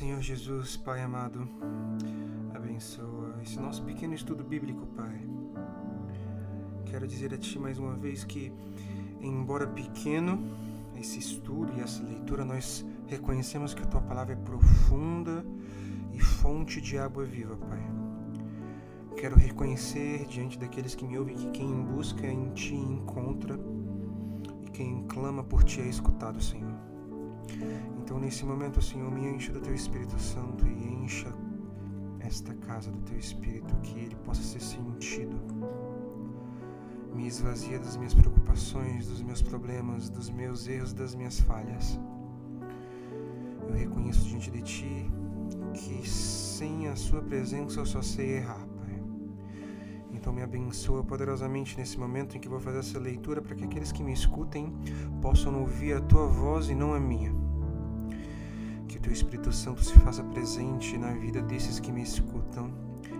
Senhor Jesus, Pai amado, abençoa esse nosso pequeno estudo bíblico, Pai. Quero dizer a Ti mais uma vez que, embora pequeno, esse estudo e essa leitura, nós reconhecemos que a Tua palavra é profunda e fonte de água viva, Pai. Quero reconhecer diante daqueles que me ouvem que quem busca em Ti encontra e quem clama por Ti é escutado, Senhor. Então, nesse momento, Senhor, me enche do Teu Espírito Santo e encha esta casa do Teu Espírito, que ele possa ser sentido. Me esvazia das minhas preocupações, dos meus problemas, dos meus erros, das minhas falhas. Eu reconheço diante de Ti que sem a Sua presença eu só sei errar, Pai. Então me abençoa poderosamente nesse momento em que vou fazer essa leitura para que aqueles que me escutem possam ouvir a Tua voz e não a minha que teu Espírito Santo se faça presente na vida desses que me escutam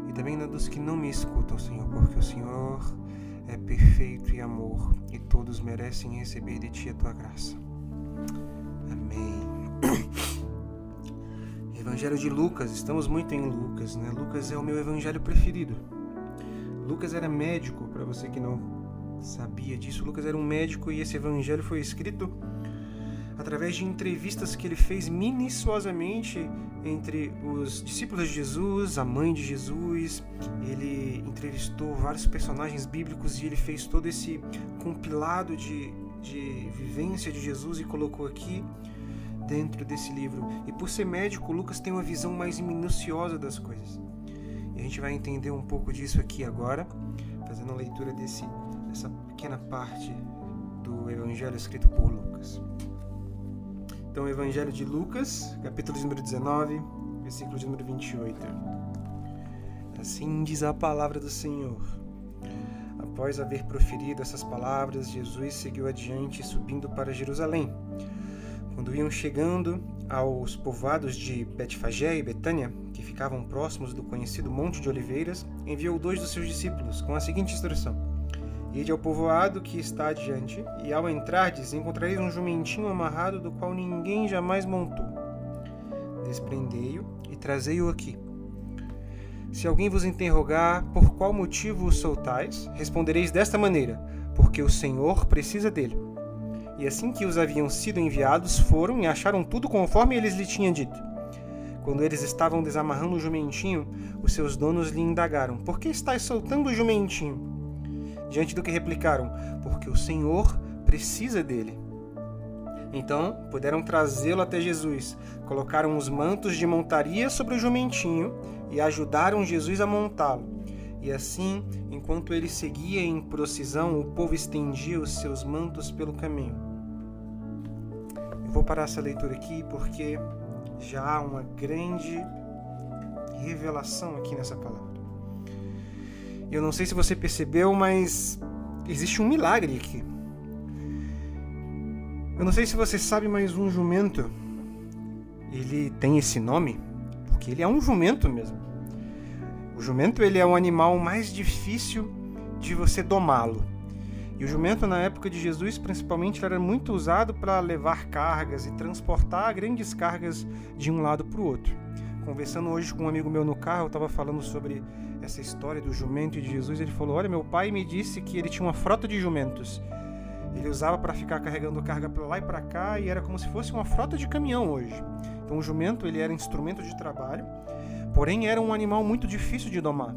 e também na dos que não me escutam, Senhor, porque o Senhor é perfeito e amor e todos merecem receber de ti a tua graça. Amém. Evangelho de Lucas, estamos muito em Lucas, né? Lucas é o meu evangelho preferido. Lucas era médico, para você que não sabia disso, Lucas era um médico e esse evangelho foi escrito através de entrevistas que ele fez minuciosamente entre os discípulos de Jesus, a mãe de Jesus. Ele entrevistou vários personagens bíblicos e ele fez todo esse compilado de, de vivência de Jesus e colocou aqui dentro desse livro. E por ser médico, Lucas tem uma visão mais minuciosa das coisas. E a gente vai entender um pouco disso aqui agora, fazendo a leitura desse, dessa pequena parte do evangelho escrito por Lucas. Então, Evangelho de Lucas, capítulo número 19, versículo de número 28. Assim diz a palavra do Senhor. Após haver proferido essas palavras, Jesus seguiu adiante, subindo para Jerusalém. Quando iam chegando aos povoados de Betfagé e Betânia, que ficavam próximos do conhecido Monte de Oliveiras, enviou dois dos seus discípulos com a seguinte instrução: Ide ao povoado que está adiante, e ao entrardes encontrareis um jumentinho amarrado do qual ninguém jamais montou. Desprendei-o e trazei-o aqui. Se alguém vos interrogar por qual motivo o soltais, respondereis desta maneira: porque o Senhor precisa dele. E assim que os haviam sido enviados, foram e acharam tudo conforme eles lhe tinham dito. Quando eles estavam desamarrando o jumentinho, os seus donos lhe indagaram: Por que estás soltando o jumentinho? Diante do que replicaram: Porque o Senhor precisa dele. Então puderam trazê-lo até Jesus, colocaram os mantos de montaria sobre o jumentinho e ajudaram Jesus a montá-lo. E assim, enquanto ele seguia em procissão, o povo estendia os seus mantos pelo caminho. Eu vou parar essa leitura aqui porque já há uma grande revelação aqui nessa palavra. Eu não sei se você percebeu, mas existe um milagre aqui. Eu não sei se você sabe, mas um jumento ele tem esse nome porque ele é um jumento mesmo. O jumento ele é o animal mais difícil de você domá-lo. E o jumento na época de Jesus, principalmente, era muito usado para levar cargas e transportar grandes cargas de um lado para o outro. Conversando hoje com um amigo meu no carro, eu estava falando sobre essa história do jumento e de Jesus, ele falou: Olha, meu pai me disse que ele tinha uma frota de jumentos. Ele usava para ficar carregando carga para lá e para cá e era como se fosse uma frota de caminhão hoje. Então o jumento ele era instrumento de trabalho, porém era um animal muito difícil de domar.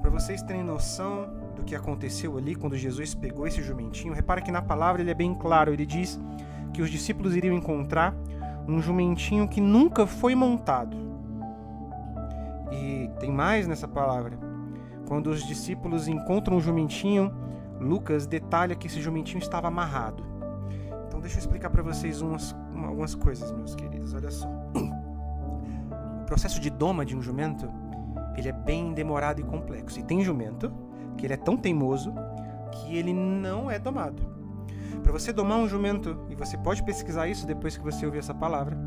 Para vocês terem noção do que aconteceu ali quando Jesus pegou esse jumentinho, repara que na palavra ele é bem claro, ele diz que os discípulos iriam encontrar um jumentinho que nunca foi montado. E tem mais nessa palavra. Quando os discípulos encontram o jumentinho, Lucas detalha que esse jumentinho estava amarrado. Então deixa eu explicar para vocês umas, algumas coisas, meus queridos. Olha só. O processo de doma de um jumento, ele é bem demorado e complexo. E tem jumento que ele é tão teimoso que ele não é domado. Para você domar um jumento, e você pode pesquisar isso depois que você ouvir essa palavra,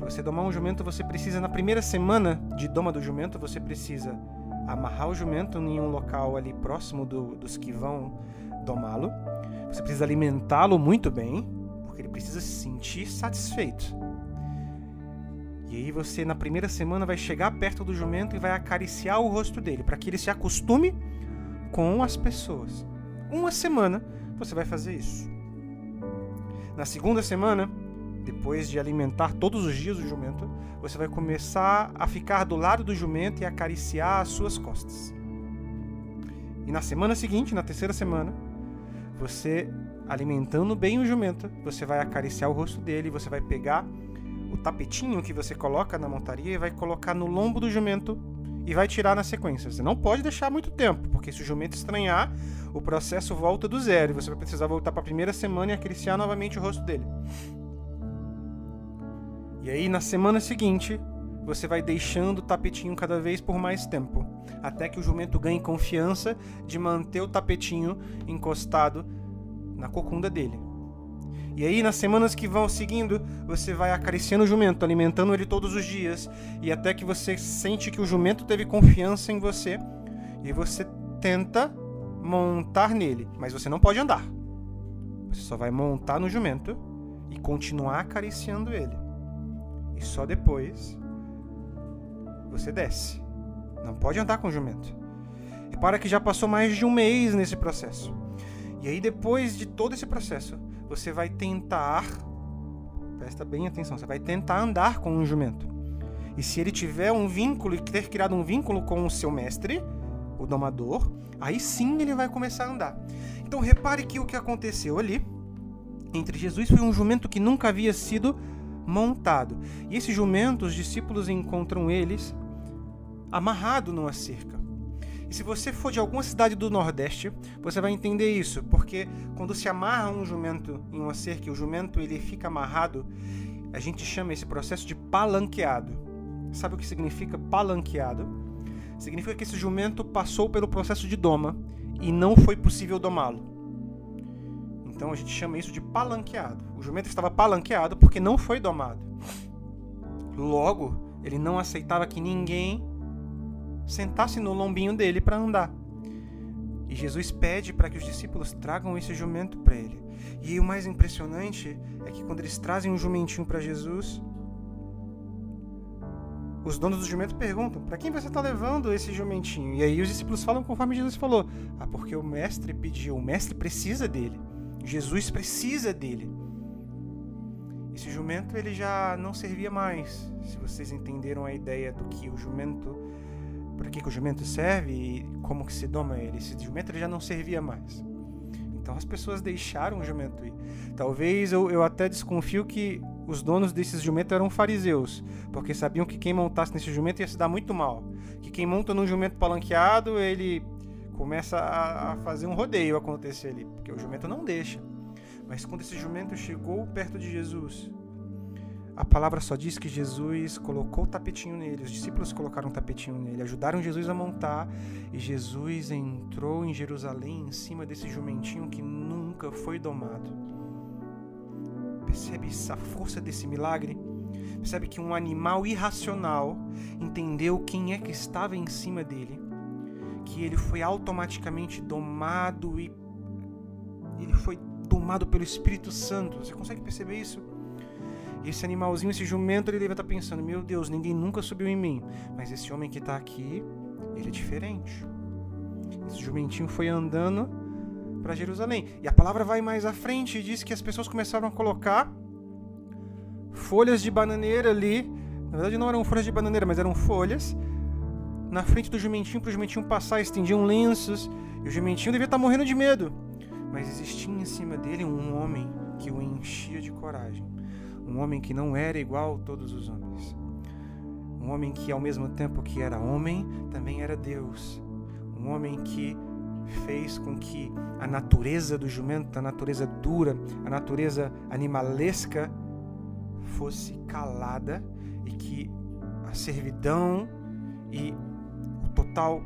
para você domar um jumento, você precisa, na primeira semana de doma do jumento, você precisa amarrar o jumento em um local ali próximo do, dos que vão domá-lo. Você precisa alimentá-lo muito bem, porque ele precisa se sentir satisfeito. E aí você na primeira semana vai chegar perto do jumento e vai acariciar o rosto dele, para que ele se acostume com as pessoas. Uma semana você vai fazer isso. Na segunda semana, depois de alimentar todos os dias o jumento, você vai começar a ficar do lado do jumento e acariciar as suas costas. E na semana seguinte, na terceira semana, você alimentando bem o jumento, você vai acariciar o rosto dele, você vai pegar o tapetinho que você coloca na montaria e vai colocar no lombo do jumento e vai tirar na sequência. Você não pode deixar muito tempo, porque se o jumento estranhar, o processo volta do zero e você vai precisar voltar para a primeira semana e acariciar novamente o rosto dele. E aí na semana seguinte, você vai deixando o tapetinho cada vez por mais tempo, até que o jumento ganhe confiança de manter o tapetinho encostado na cocunda dele. E aí, nas semanas que vão seguindo, você vai acariciando o jumento, alimentando ele todos os dias, e até que você sente que o jumento teve confiança em você, e você tenta montar nele, mas você não pode andar. Você só vai montar no jumento e continuar acariciando ele. E só depois você desce. Não pode andar com o jumento. Repara que já passou mais de um mês nesse processo. E aí, depois de todo esse processo, você vai tentar. Presta bem atenção, você vai tentar andar com um jumento. E se ele tiver um vínculo e ter criado um vínculo com o seu mestre, o domador, aí sim ele vai começar a andar. Então repare que o que aconteceu ali entre Jesus foi um jumento que nunca havia sido montado. E esse jumento, os discípulos encontram eles amarrado numa cerca. E se você for de alguma cidade do Nordeste, você vai entender isso, porque quando se amarra um jumento em uma cerca, e o jumento ele fica amarrado, a gente chama esse processo de palanqueado. Sabe o que significa palanqueado? Significa que esse jumento passou pelo processo de doma e não foi possível domá-lo. Então a gente chama isso de palanqueado. O jumento estava palanqueado porque não foi domado. Logo, ele não aceitava que ninguém sentasse no lombinho dele para andar. E Jesus pede para que os discípulos tragam esse jumento para ele. E o mais impressionante é que quando eles trazem um jumentinho para Jesus, os donos do jumento perguntam: para quem você está levando esse jumentinho? E aí os discípulos falam conforme Jesus falou: ah, porque o mestre pediu, o mestre precisa dele. Jesus precisa dele. Esse jumento ele já não servia mais. Se vocês entenderam a ideia do que o jumento para que, que o jumento serve e como que se doma ele. Esse jumento ele já não servia mais. Então as pessoas deixaram o jumento ir. Talvez eu, eu até desconfio que os donos desses jumentos eram fariseus, porque sabiam que quem montasse nesse jumento ia se dar muito mal. Que quem monta num jumento palanqueado, ele começa a, fazer um rodeio acontecer ali, porque o jumento não deixa. Mas quando esse jumento chegou perto de Jesus, a palavra só diz que Jesus colocou o tapetinho nele, os discípulos colocaram um tapetinho nele, ajudaram Jesus a montar e Jesus entrou em Jerusalém em cima desse jumentinho que nunca foi domado. Percebe a força desse milagre? Percebe que um animal irracional entendeu quem é que estava em cima dele, que ele foi automaticamente domado e ele foi domado pelo Espírito Santo. Você consegue perceber isso? esse animalzinho, esse jumento, ele deve estar pensando: meu Deus, ninguém nunca subiu em mim. Mas esse homem que está aqui, ele é diferente. Esse jumentinho foi andando para Jerusalém. E a palavra vai mais à frente e diz que as pessoas começaram a colocar folhas de bananeira ali. Na verdade, não eram folhas de bananeira, mas eram folhas na frente do jumentinho para o jumentinho passar. Estendiam lenços. E o jumentinho devia estar morrendo de medo. Mas existia em cima dele um homem que o enchia de coragem um homem que não era igual a todos os homens. Um homem que, ao mesmo tempo que era homem, também era Deus. Um homem que fez com que a natureza do jumento, a natureza dura, a natureza animalesca, fosse calada e que a servidão e total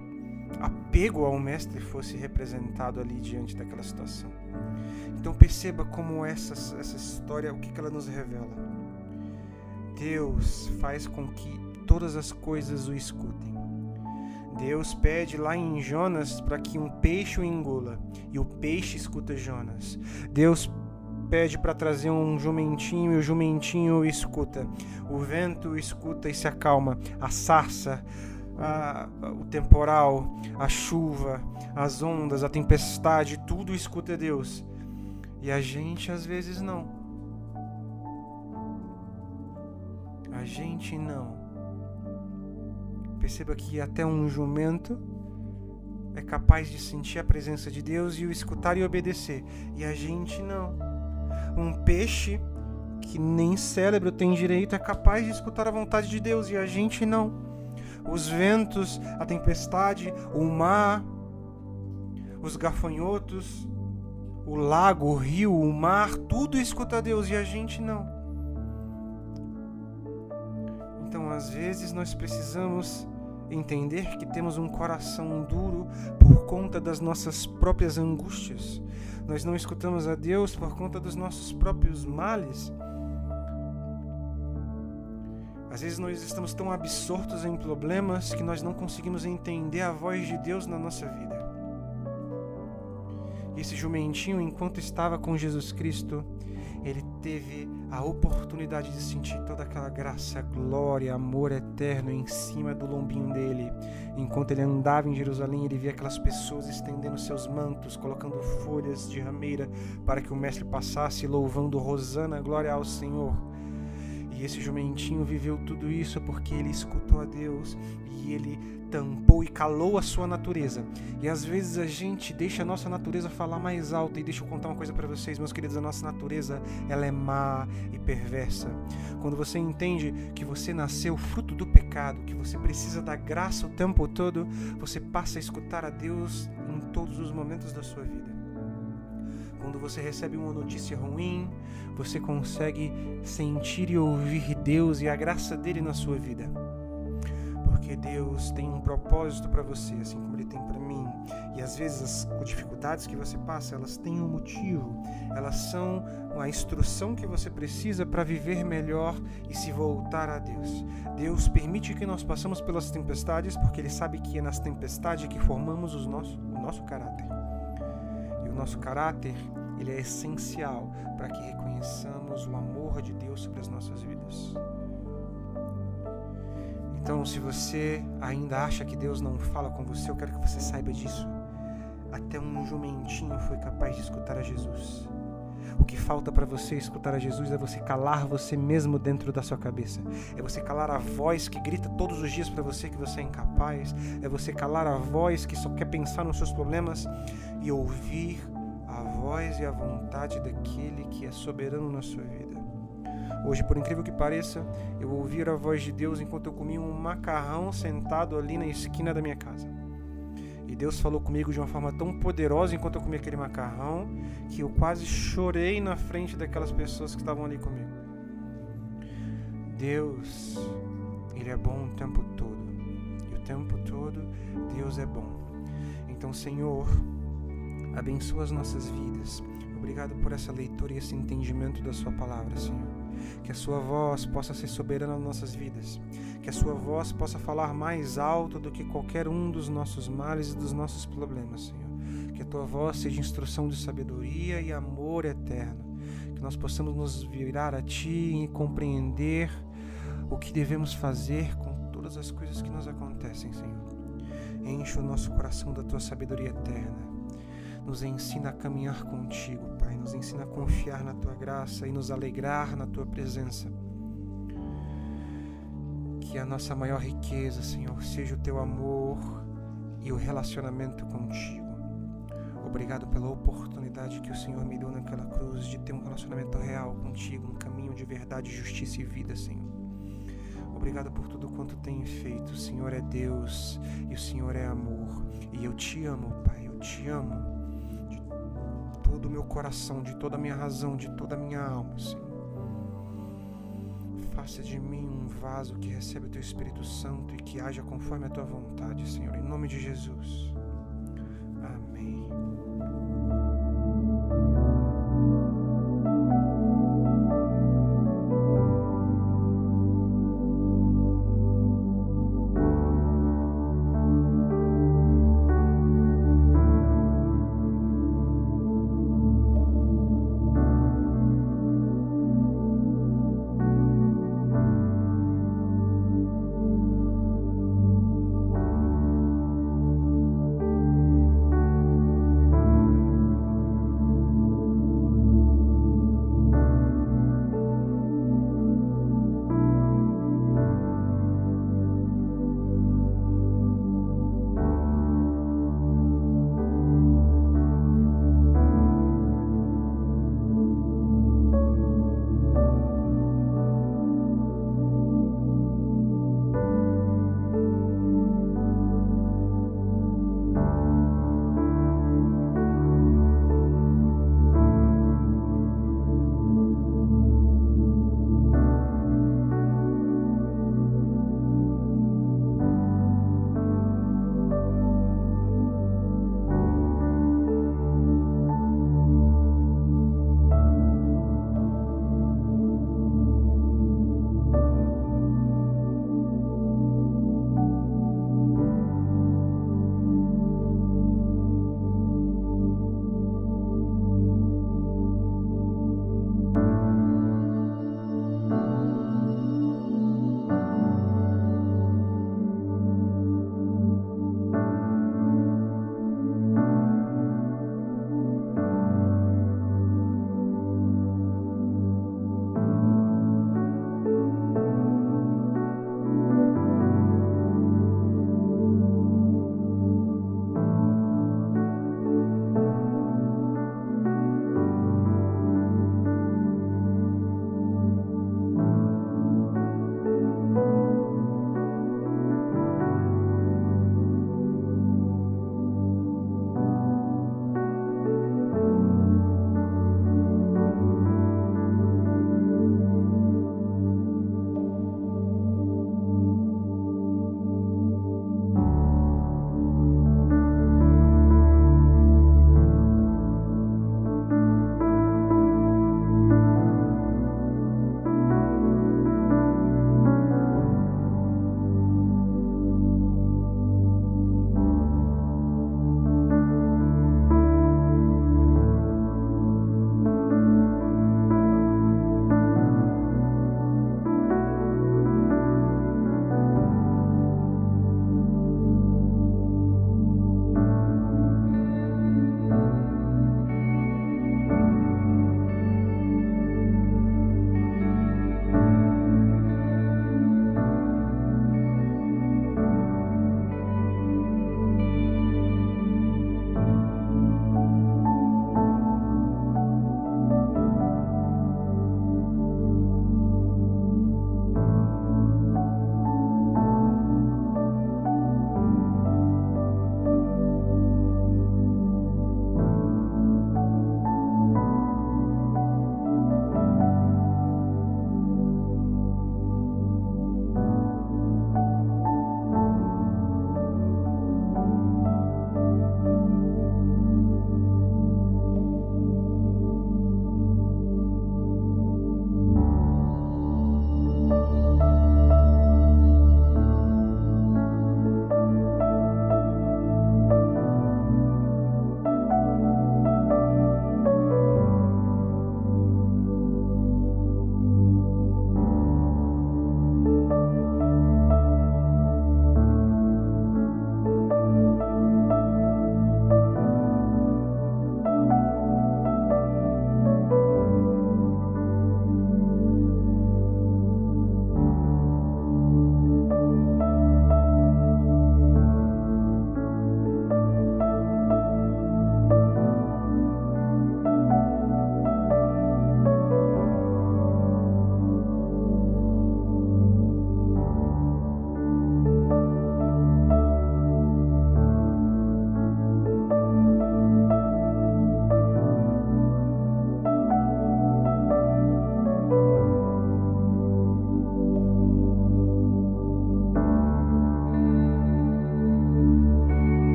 apego ao mestre fosse representado ali diante daquela situação. Então perceba como essa, essa história, o que, que ela nos revela. Deus faz com que todas as coisas o escutem. Deus pede lá em Jonas para que um peixe o engula e o peixe escuta Jonas. Deus pede para trazer um jumentinho e o jumentinho escuta. O vento escuta e se acalma. A sarça, a, o temporal, a chuva, as ondas, a tempestade, tudo escuta Deus. E a gente às vezes não. A gente não. Perceba que até um jumento é capaz de sentir a presença de Deus e o escutar e obedecer. E a gente não. Um peixe que nem cérebro tem direito é capaz de escutar a vontade de Deus e a gente não. Os ventos, a tempestade, o mar, os gafanhotos, o lago, o rio, o mar, tudo escuta Deus e a gente não. Então, às vezes, nós precisamos entender que temos um coração duro por conta das nossas próprias angústias. Nós não escutamos a Deus por conta dos nossos próprios males. Às vezes nós estamos tão absortos em problemas que nós não conseguimos entender a voz de Deus na nossa vida. E esse jumentinho, enquanto estava com Jesus Cristo, ele teve a oportunidade de sentir toda aquela graça, glória, amor eterno em cima do lombinho dele. Enquanto ele andava em Jerusalém, ele via aquelas pessoas estendendo seus mantos, colocando folhas de rameira para que o mestre passasse, louvando Rosana, glória ao Senhor. E esse jumentinho viveu tudo isso porque ele escutou a Deus e ele tampou e calou a sua natureza. E às vezes a gente deixa a nossa natureza falar mais alto. E deixa eu contar uma coisa para vocês, meus queridos: a nossa natureza ela é má e perversa. Quando você entende que você nasceu fruto do pecado, que você precisa da graça o tempo todo, você passa a escutar a Deus em todos os momentos da sua vida. Quando você recebe uma notícia ruim, você consegue sentir e ouvir Deus e a graça dele na sua vida porque Deus tem um propósito para você, assim como Ele tem para mim. E às vezes as dificuldades que você passa, elas têm um motivo, elas são a instrução que você precisa para viver melhor e se voltar a Deus. Deus permite que nós passemos pelas tempestades, porque Ele sabe que é nas tempestades que formamos os nosso, o nosso caráter. Nosso caráter, ele é essencial para que reconheçamos o amor de Deus sobre as nossas vidas. Então, se você ainda acha que Deus não fala com você, eu quero que você saiba disso. Até um jumentinho foi capaz de escutar a Jesus. O que falta para você escutar a Jesus é você calar você mesmo dentro da sua cabeça. É você calar a voz que grita todos os dias para você que você é incapaz. É você calar a voz que só quer pensar nos seus problemas e ouvir voz e a vontade daquele que é soberano na sua vida. Hoje, por incrível que pareça, eu ouvi a voz de Deus enquanto eu comia um macarrão sentado ali na esquina da minha casa. E Deus falou comigo de uma forma tão poderosa enquanto eu comia aquele macarrão que eu quase chorei na frente daquelas pessoas que estavam ali comigo. Deus, Ele é bom o tempo todo. E o tempo todo Deus é bom. Então, Senhor, abençoa as nossas vidas. Obrigado por essa leitura e esse entendimento da Sua palavra, Senhor que a Sua voz possa ser soberana nas nossas vidas, que a Sua voz possa falar mais alto do que qualquer um dos nossos males e dos nossos problemas, Senhor. Que a Tua voz seja instrução de sabedoria e amor eterno, que nós possamos nos virar a Ti e compreender o que devemos fazer com todas as coisas que nos acontecem, Senhor. Enche o nosso coração da Tua sabedoria eterna nos ensina a caminhar contigo, Pai. Nos ensina a confiar na tua graça e nos alegrar na tua presença. Que a nossa maior riqueza, Senhor, seja o teu amor e o relacionamento contigo. Obrigado pela oportunidade que o Senhor me deu naquela cruz de ter um relacionamento real contigo, um caminho de verdade, justiça e vida, Senhor. Obrigado por tudo quanto tem feito. O Senhor é Deus e o Senhor é amor. E eu te amo, Pai, eu te amo todo o meu coração, de toda a minha razão, de toda a minha alma, Senhor. Faça de mim um vaso que recebe o teu Espírito Santo e que haja conforme a tua vontade, Senhor, em nome de Jesus.